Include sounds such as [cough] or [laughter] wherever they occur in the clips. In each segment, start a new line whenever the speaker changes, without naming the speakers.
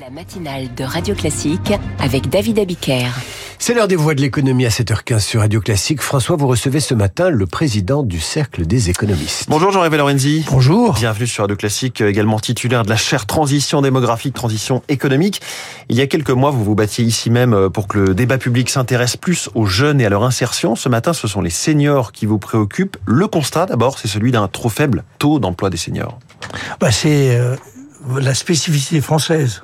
La matinale de Radio Classique avec David Abiker.
C'est l'heure des voix de l'économie à 7h15 sur Radio Classique. François, vous recevez ce matin le président du Cercle des économistes.
Bonjour Jean-Révé Lorenzi.
Bonjour.
Bienvenue sur Radio Classique, également titulaire de la chaire transition démographique, transition économique. Il y a quelques mois, vous vous battiez ici même pour que le débat public s'intéresse plus aux jeunes et à leur insertion. Ce matin, ce sont les seniors qui vous préoccupent. Le constat, d'abord, c'est celui d'un trop faible taux d'emploi des seniors.
Bah, c'est euh, la spécificité française.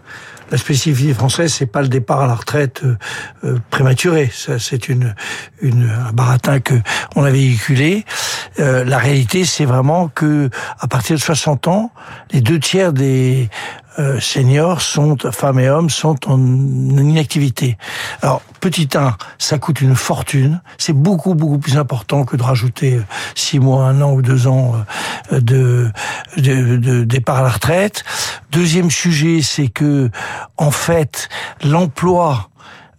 La spécificité française, c'est pas le départ à la retraite euh, euh, prématuré. Ça, c'est une, une un baratin que on a véhiculé. Euh, la réalité, c'est vraiment que à partir de 60 ans, les deux tiers des euh, seniors sont, femmes et hommes, sont en inactivité. Alors, petit 1, ça coûte une fortune. C'est beaucoup, beaucoup plus important que de rajouter 6 mois, un an ou deux ans euh, de, de, de départ à la retraite. Deuxième sujet, c'est que, en fait, l'emploi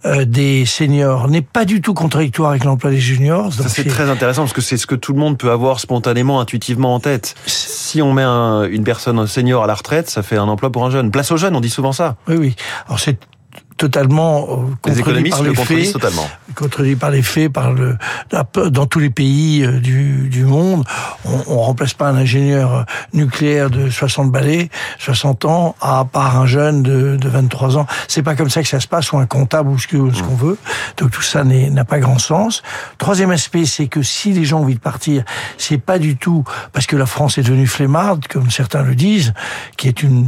euh, des seniors n'est pas du tout contradictoire avec l'emploi des juniors.
Ça c'est très intéressant parce que c'est ce que tout le monde peut avoir spontanément, intuitivement en tête. Si on met un, une personne senior à la retraite, ça fait un emploi pour un jeune. Place aux jeunes, on dit souvent ça.
Oui, oui. Alors c'est totalement euh,
les
contredit par
le
les faits,
totalement.
Contredit par les faits, par le dans tous les pays euh, du, monde, on, on remplace pas un ingénieur nucléaire de 60 balais, 60 ans, à part un jeune de, de 23 ans. C'est pas comme ça que ça se passe, ou un comptable ou ce qu'on veut. Donc tout ça n'a pas grand sens. Troisième aspect, c'est que si les gens ont envie de partir, c'est pas du tout parce que la France est devenue flemmarde, comme certains le disent, qui est une,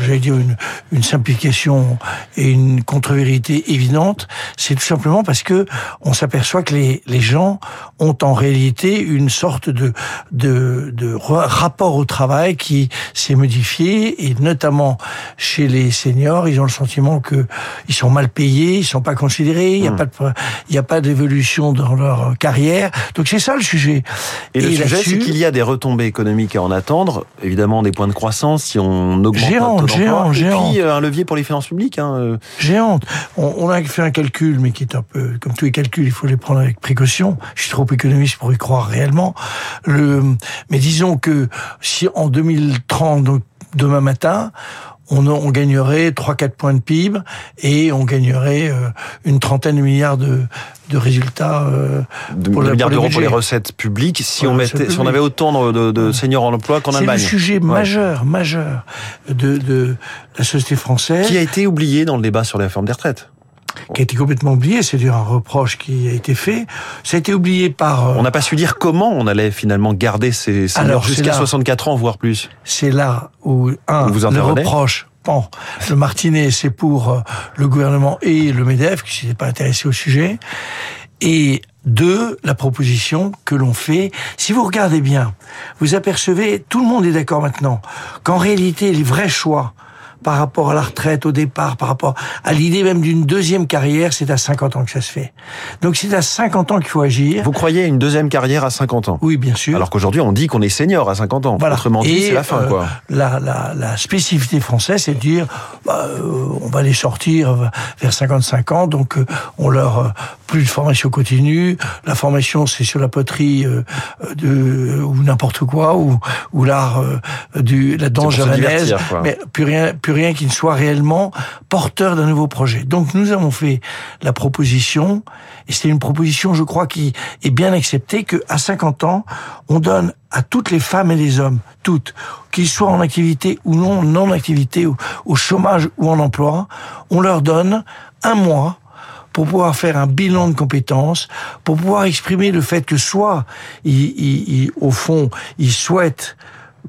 j'allais dire une, une simplification et une contre-vérité évidente, c'est tout simplement parce que on s'aperçoit que les, les gens ont en réalité une sorte de, de, de rapport au travail qui s'est modifié et notamment chez les seniors, ils ont le sentiment que ils sont mal payés, ils sont pas considérés, il n'y a, pas de, il y a pas d'évolution dans leur carrière. Donc c'est ça le sujet.
Et, et le sujet, c'est qu'il y a des retombées économiques à en attendre, évidemment des points de croissance si on augmente
géant,
le taux
géant,
et puis un levier pour les finances publiques. Hein
géante. On, on, a fait un calcul, mais qui est un peu comme tous les calculs, il faut les prendre avec précaution. Je suis trop économiste pour y croire réellement. Le, mais disons que si en 2030, donc demain matin, on, on gagnerait 3-4 points de PIB et on gagnerait euh, une trentaine de milliards de, de résultats euh,
de
pour,
milliards
pour
d'euros
les
pour les recettes publiques si on mettait, si on avait autant de, de seniors en emploi qu'en
C'est
Allemagne.
le sujet
Ouais.
majeur, majeur de, de la société française.
Qui a été oublié dans le débat sur la réforme des retraites.
Qui a été complètement oublié, c'est un reproche qui a été fait. Ça a été oublié par. euh,
On n'a pas su dire comment on allait finalement garder ces seniors jusqu'à
là.
64 ans, voire plus.
c'est là où un
Vous
le reproche. Bon, le Martinet, c'est pour euh, le gouvernement et le Medef qui s'était pas intéressé au sujet. Et deux, la proposition que l'on fait. Si vous regardez bien, vous apercevez, tout le monde est d'accord maintenant, qu'en réalité, les vrais choix par rapport à la retraite au départ, par rapport à l'idée même d'une deuxième carrière, c'est à 50 ans que ça se fait. Donc c'est à 50 ans qu'il faut agir.
Vous croyez à une deuxième carrière à 50 ans?
Oui, bien sûr.
Alors qu'aujourd'hui, on dit qu'on est senior à 50 ans.
Voilà.
Autrement dit, c'est la fin,
euh,
quoi.
La, la, la spécificité française, c'est de dire, bah, euh, on va les sortir vers 55 ans, donc euh, on leur euh, plus de formation continue. La formation, c'est sur la poterie euh, de ou n'importe quoi, ou, ou l'art euh, du la danse javanaise, mais plus rien, plus rien qui ne soit réellement porteur d'un nouveau projet. Donc nous avons fait la proposition, et c'est une proposition, je crois, qui est bien acceptée, que à 50 ans, on donne à toutes les femmes et les hommes, toutes, qu'ils soient en activité ou non, non activité, au chômage ou en emploi, on leur donne un mois pour pouvoir faire un bilan de compétences, pour pouvoir exprimer le fait que soit, au fond, ils souhaitent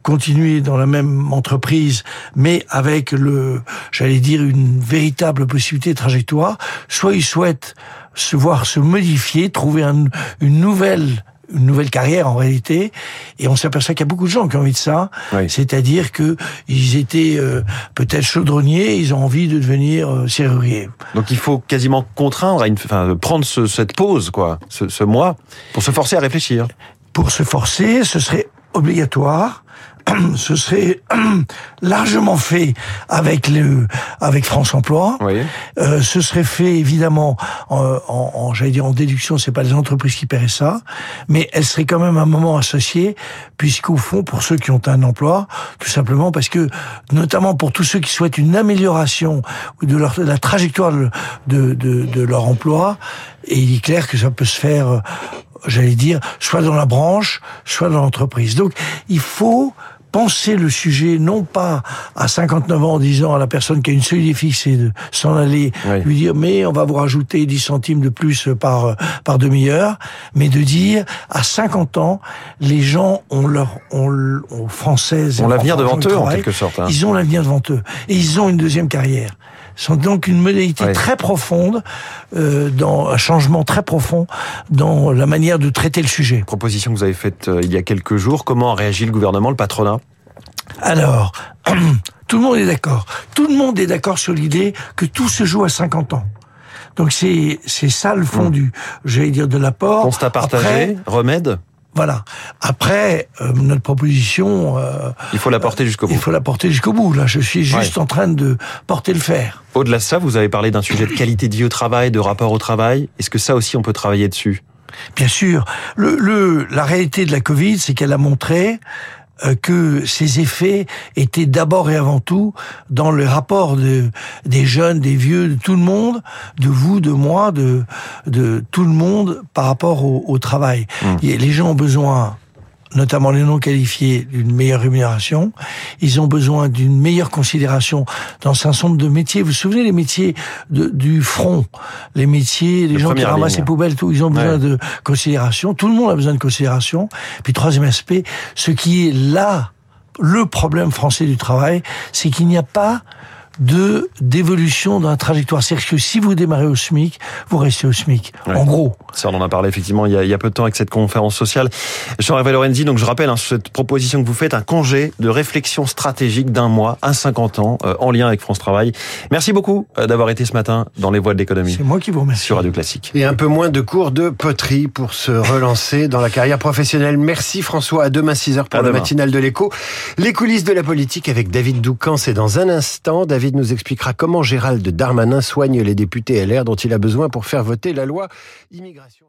continuer dans la même entreprise, mais avec le, j'allais dire, une véritable possibilité de trajectoire, soit ils souhaitent se voir se modifier, trouver un- une nouvelle une nouvelle carrière en réalité, et on s'aperçoit qu'il y a beaucoup de gens qui ont envie de ça,
Oui.
c'est-à-dire que ils étaient euh, peut-être chaudronniers, ils ont envie de devenir euh, serruriers.
Donc il faut quasiment contraindre à une, enfin, prendre ce- cette pause, quoi, ce, ce mois, pour se forcer à réfléchir.
Pour se forcer, ce serait obligatoire [clears throat] ce serait [clears throat] largement fait avec le avec France Emploi.
Oui.
Euh, ce serait fait évidemment en, en, en j'allais dire en déduction, c'est pas les entreprises qui paieraient ça, mais elle serait quand même un moment associé, puisqu'au fond, pour ceux qui ont un emploi, tout simplement parce que, notamment pour tous ceux qui souhaitent une amélioration de, leur, de la trajectoire de, de, de, de leur emploi, et il est clair que ça peut se faire, euh, j'allais dire, soit dans la branche, soit dans l'entreprise. Donc, il faut penser le sujet non pas à 59 ans en disant à la personne qui a une seule et de s'en aller
Oui.
lui dire mais on va vous rajouter 10 centimes de plus par par demi-heure mais de dire à 50 ans les gens ont leur ont, ont françaises
Ont
et
l'avenir devant eux, en quelque sorte, hein.
ils ont l'avenir devant eux et ils ont une deuxième carrière sont donc une modalité très profonde euh, dans un changement très profond dans la manière de traiter le sujet
Proposition que vous avez faite euh, il y a quelques jours. Comment a réagi le gouvernement, le patronat?
Alors, [clears throat] tout le monde est d'accord. Tout le monde est d'accord sur l'idée que tout se joue à 50 ans. Donc c'est c'est ça le fond du, j'allais dire, de l'apport.
Constat partagé,
Après,
remède?
Voilà. Après, euh, notre proposition, euh,
Il faut la porter jusqu'au bout.
il faut la porter jusqu'au bout. Là, je suis juste en train de porter le fer.
Au-delà de ça, vous avez parlé d'un sujet de qualité de vie au travail, de rapport au travail. Est-ce que ça aussi, on peut travailler dessus?
Bien sûr. Le, le, la réalité de la Covid, c'est qu'elle a montré que ces effets étaient d'abord et avant tout dans le rapport de, des jeunes, des vieux, de tout le monde, de vous, de moi, de, de tout le monde par rapport au, au travail. Et les gens ont besoin notamment les non qualifiés, d'une meilleure rémunération. Ils ont besoin d'une meilleure considération dans un certain nombre de métiers. Vous vous souvenez les métiers de, du front, les métiers, les
De
gens qui ramassent
ligne.
les poubelles, tout, ils ont besoin
Ouais.
de considération. Tout le monde a besoin de considération. Puis troisième aspect, ce qui est là le problème français du travail, c'est qu'il n'y a pas de d'évolution dans la trajectoire. C'est-à-dire que si vous démarrez au SMIC, vous restez au SMIC.
Ouais.
En gros.
Ça, on en a parlé effectivement il y a, il y a peu de temps avec cette conférence sociale. Jean-Hervé Lorenzi, donc je rappelle hein, cette proposition que vous faites, un congé de réflexion stratégique d'un mois à 50 ans euh, en lien avec France Travail. Merci beaucoup euh, d'avoir été ce matin dans les voies de l'économie
C'est moi qui vous remercie.
sur Radio Classique.
Et un peu moins de cours de poterie pour se relancer dans la carrière professionnelle. Merci François. À demain 6h pour
À
le
demain.
matinal de l'écho. Les coulisses de la politique avec David Doucan. C'est dans un instant. David nous expliquera comment Gérald Darmanin soigne les députés LR dont il a besoin pour faire voter la loi immigration.